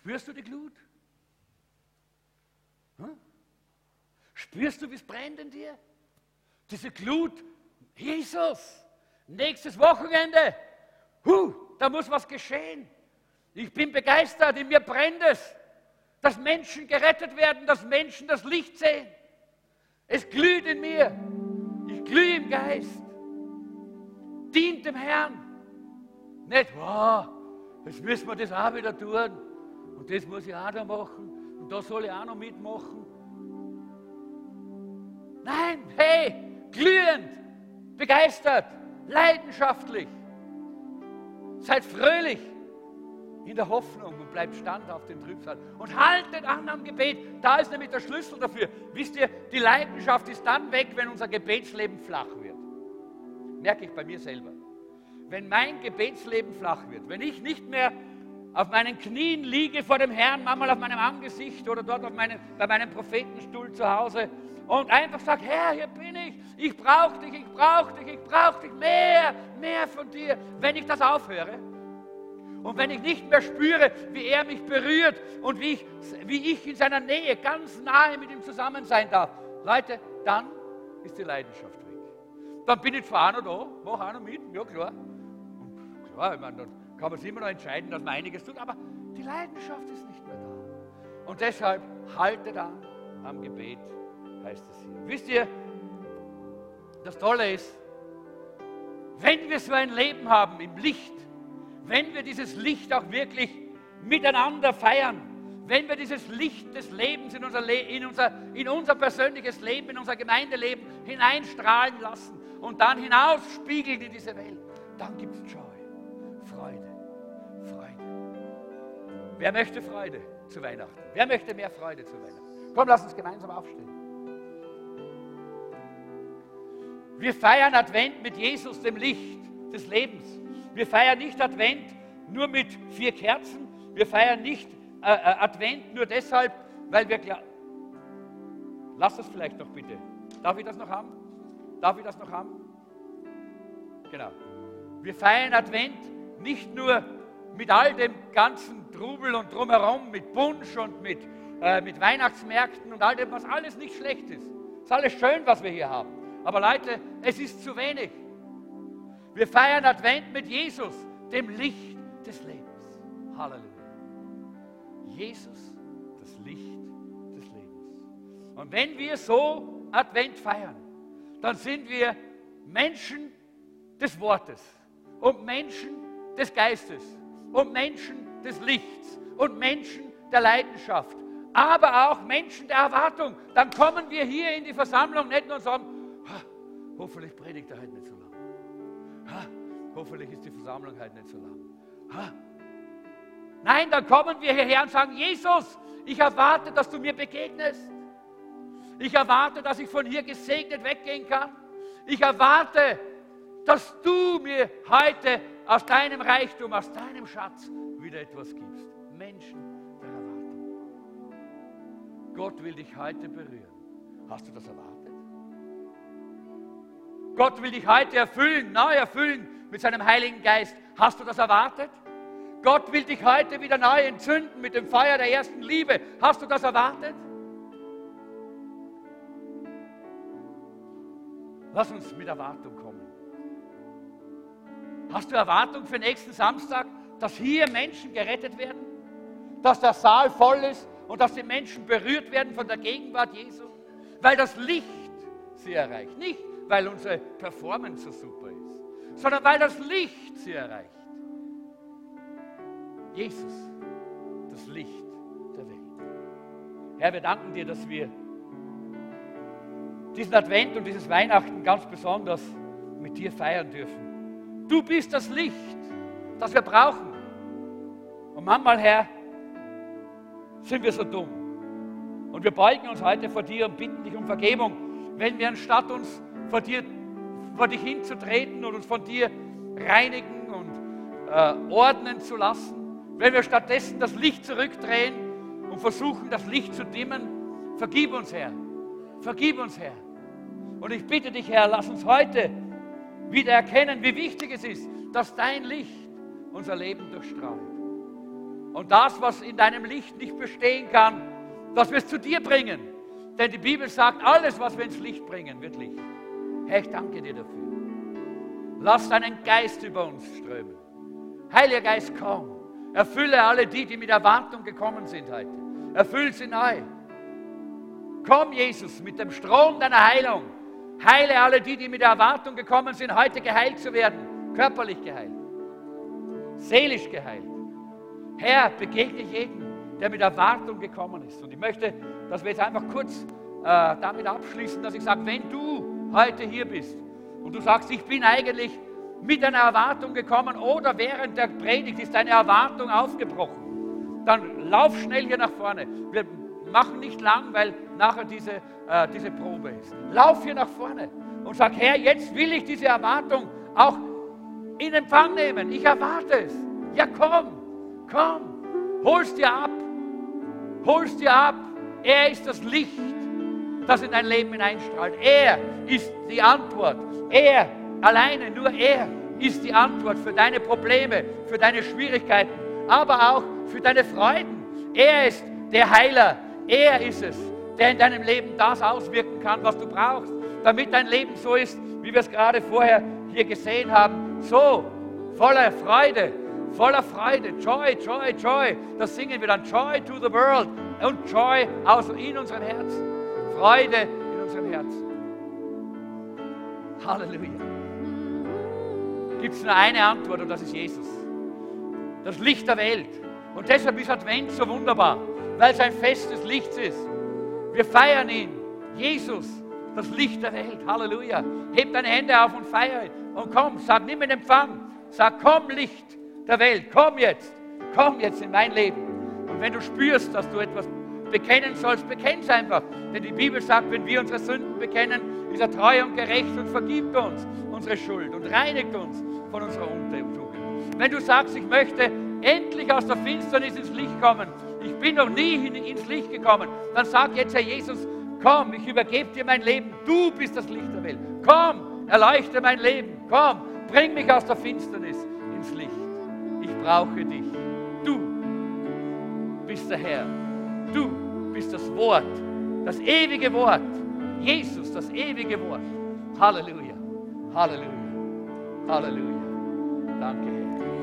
Spürst du die Glut? Hm? Spürst du, wie es brennt in dir? Diese Glut, Jesus, nächstes Wochenende, huh, da muss was geschehen. Ich bin begeistert, in mir brennt es, dass Menschen gerettet werden, dass Menschen das Licht sehen. Es glüht in mir, ich glühe im Geist. Dient dem Herrn. Nicht, wow, jetzt müssen wir das auch wieder tun und das muss ich auch da machen und da soll ich auch noch mitmachen. Nein, hey, glühend, begeistert, leidenschaftlich. Seid fröhlich in der Hoffnung und bleibt stand auf den Trübsal und haltet an am Gebet. Da ist nämlich der Schlüssel dafür. Wisst ihr, die Leidenschaft ist dann weg, wenn unser Gebetsleben flach wird. Merke ich bei mir selber. Wenn mein Gebetsleben flach wird, wenn ich nicht mehr auf meinen Knien liege vor dem Herrn, manchmal auf meinem Angesicht oder dort auf meine, bei meinem Prophetenstuhl zu Hause und einfach sage, Herr, hier bin ich, ich brauche dich, ich brauche dich, ich brauche dich, mehr, mehr von dir. Wenn ich das aufhöre und wenn ich nicht mehr spüre, wie er mich berührt und wie ich, wie ich in seiner Nähe ganz nahe mit ihm zusammen sein darf, Leute, dann ist die Leidenschaft weg. Dann bin ich zwar auch da, mache auch noch mit, ja klar. Klar, ich meine, dann kann man sich immer noch entscheiden, dass man einiges tut, aber die Leidenschaft ist nicht mehr da. Und deshalb haltet an am Gebet, heißt es hier. Wisst ihr, das Tolle ist, wenn wir so ein Leben haben im Licht, wenn wir dieses Licht auch wirklich miteinander feiern, wenn wir dieses Licht des Lebens in unser, Le in unser, in unser persönliches Leben, in unser Gemeindeleben hineinstrahlen lassen und dann hinausspiegeln in diese Welt, dann gibt es Joy, Wer möchte Freude zu Weihnachten? Wer möchte mehr Freude zu Weihnachten? Komm, lass uns gemeinsam aufstehen. Wir feiern Advent mit Jesus, dem Licht des Lebens. Wir feiern nicht Advent nur mit vier Kerzen. Wir feiern nicht äh, äh, Advent nur deshalb, weil wir glauben. Lass das vielleicht noch bitte. Darf ich das noch haben? Darf ich das noch haben? Genau. Wir feiern Advent nicht nur mit all dem ganzen Trubel und drumherum, mit Punsch und mit, äh, mit Weihnachtsmärkten und all dem, was alles nicht schlecht ist. Ist alles schön, was wir hier haben. Aber Leute, es ist zu wenig. Wir feiern Advent mit Jesus, dem Licht des Lebens. Halleluja. Jesus, das Licht des Lebens. Und wenn wir so Advent feiern, dann sind wir Menschen des Wortes und Menschen des Geistes und Menschen des Lichts und Menschen der Leidenschaft, aber auch Menschen der Erwartung. Dann kommen wir hier in die Versammlung nicht nur und sagen, hoffentlich predigt er heute nicht so lang. Ha, hoffentlich ist die Versammlung heute nicht so lang. Nein, dann kommen wir hierher und sagen, Jesus, ich erwarte, dass du mir begegnest. Ich erwarte, dass ich von hier gesegnet weggehen kann. Ich erwarte, dass du mir heute aus deinem Reichtum, aus deinem Schatz wieder etwas gibst. Menschen der Erwartung. Gott will dich heute berühren. Hast du das erwartet? Gott will dich heute erfüllen, neu erfüllen mit seinem Heiligen Geist. Hast du das erwartet? Gott will dich heute wieder neu entzünden mit dem Feuer der ersten Liebe. Hast du das erwartet? Lass uns mit Erwartung kommen. Hast du Erwartung für nächsten Samstag, dass hier Menschen gerettet werden? Dass der Saal voll ist und dass die Menschen berührt werden von der Gegenwart Jesu? Weil das Licht sie erreicht. Nicht, weil unsere Performance so super ist, sondern weil das Licht sie erreicht. Jesus, das Licht der Welt. Herr, wir danken dir, dass wir diesen Advent und dieses Weihnachten ganz besonders mit dir feiern dürfen. Du bist das Licht, das wir brauchen. Und manchmal, Herr, sind wir so dumm. Und wir beugen uns heute vor dir und bitten dich um Vergebung, wenn wir anstatt uns vor, dir, vor dich hinzutreten und uns von dir reinigen und äh, ordnen zu lassen, wenn wir stattdessen das Licht zurückdrehen und versuchen, das Licht zu dimmen, vergib uns, Herr. Vergib uns, Herr. Und ich bitte dich, Herr, lass uns heute wieder erkennen, wie wichtig es ist, dass dein Licht unser Leben durchstrahlt. Und das, was in deinem Licht nicht bestehen kann, dass wir es zu dir bringen. Denn die Bibel sagt, alles, was wir ins Licht bringen, wird Licht. Herr, ich danke dir dafür. Lass deinen Geist über uns strömen. Heiliger Geist, komm. Erfülle alle die, die mit Erwartung gekommen sind heute. Erfüll sie neu. Komm, Jesus, mit dem Strom deiner Heilung. Heile alle die, die mit Erwartung gekommen sind, heute geheilt zu werden. Körperlich geheilt. Seelisch geheilt. Herr, begegne jeden, der mit Erwartung gekommen ist. Und ich möchte, dass wir jetzt einfach kurz äh, damit abschließen, dass ich sage, wenn du heute hier bist und du sagst, ich bin eigentlich mit einer Erwartung gekommen oder während der Predigt ist deine Erwartung aufgebrochen, dann lauf schnell hier nach vorne. Wir machen nicht lang, weil nachher diese, äh, diese Probe ist. Lauf hier nach vorne und sag, Herr, jetzt will ich diese Erwartung auch in Empfang nehmen. Ich erwarte es. Ja, komm, komm, hol's dir ab. Hol's dir ab. Er ist das Licht, das in dein Leben hineinstrahlt. Er ist die Antwort. Er Alleine nur er ist die Antwort für deine Probleme, für deine Schwierigkeiten, aber auch für deine Freuden. Er ist der Heiler. Er ist es, der in deinem Leben das auswirken kann, was du brauchst, damit dein Leben so ist, wie wir es gerade vorher hier gesehen haben. So, voller Freude, voller Freude. Joy, Joy, Joy. Das singen wir dann. Joy to the world und Joy aus in unserem Herzen. Freude in unserem Herzen. Halleluja gibt es nur eine Antwort und das ist Jesus. Das Licht der Welt. Und deshalb ist Advent so wunderbar, weil es ein Fest des Lichts ist. Wir feiern ihn. Jesus, das Licht der Welt. Halleluja. Heb deine Hände auf und feiere ihn. Und komm, sag, nimm in Empfang. Sag, komm, Licht der Welt. Komm jetzt. Komm jetzt in mein Leben. Und wenn du spürst, dass du etwas bekennen sollst, bekenn es einfach. Denn die Bibel sagt, wenn wir unsere Sünden bekennen, ist er treu und gerecht und vergibt uns unsere Schuld und reinigt uns von unserer Untugend. Wenn du sagst, ich möchte endlich aus der Finsternis ins Licht kommen, ich bin noch nie ins Licht gekommen, dann sag jetzt, Herr Jesus, komm, ich übergebe dir mein Leben, du bist das Licht der Welt. Komm, erleuchte mein Leben, komm, bring mich aus der Finsternis ins Licht. Ich brauche dich. Du bist der Herr. Du bist das Wort, das ewige Wort. Jesus, das ewige Wort. Halleluja. Halleluja. Halleluja. Danke, Herr.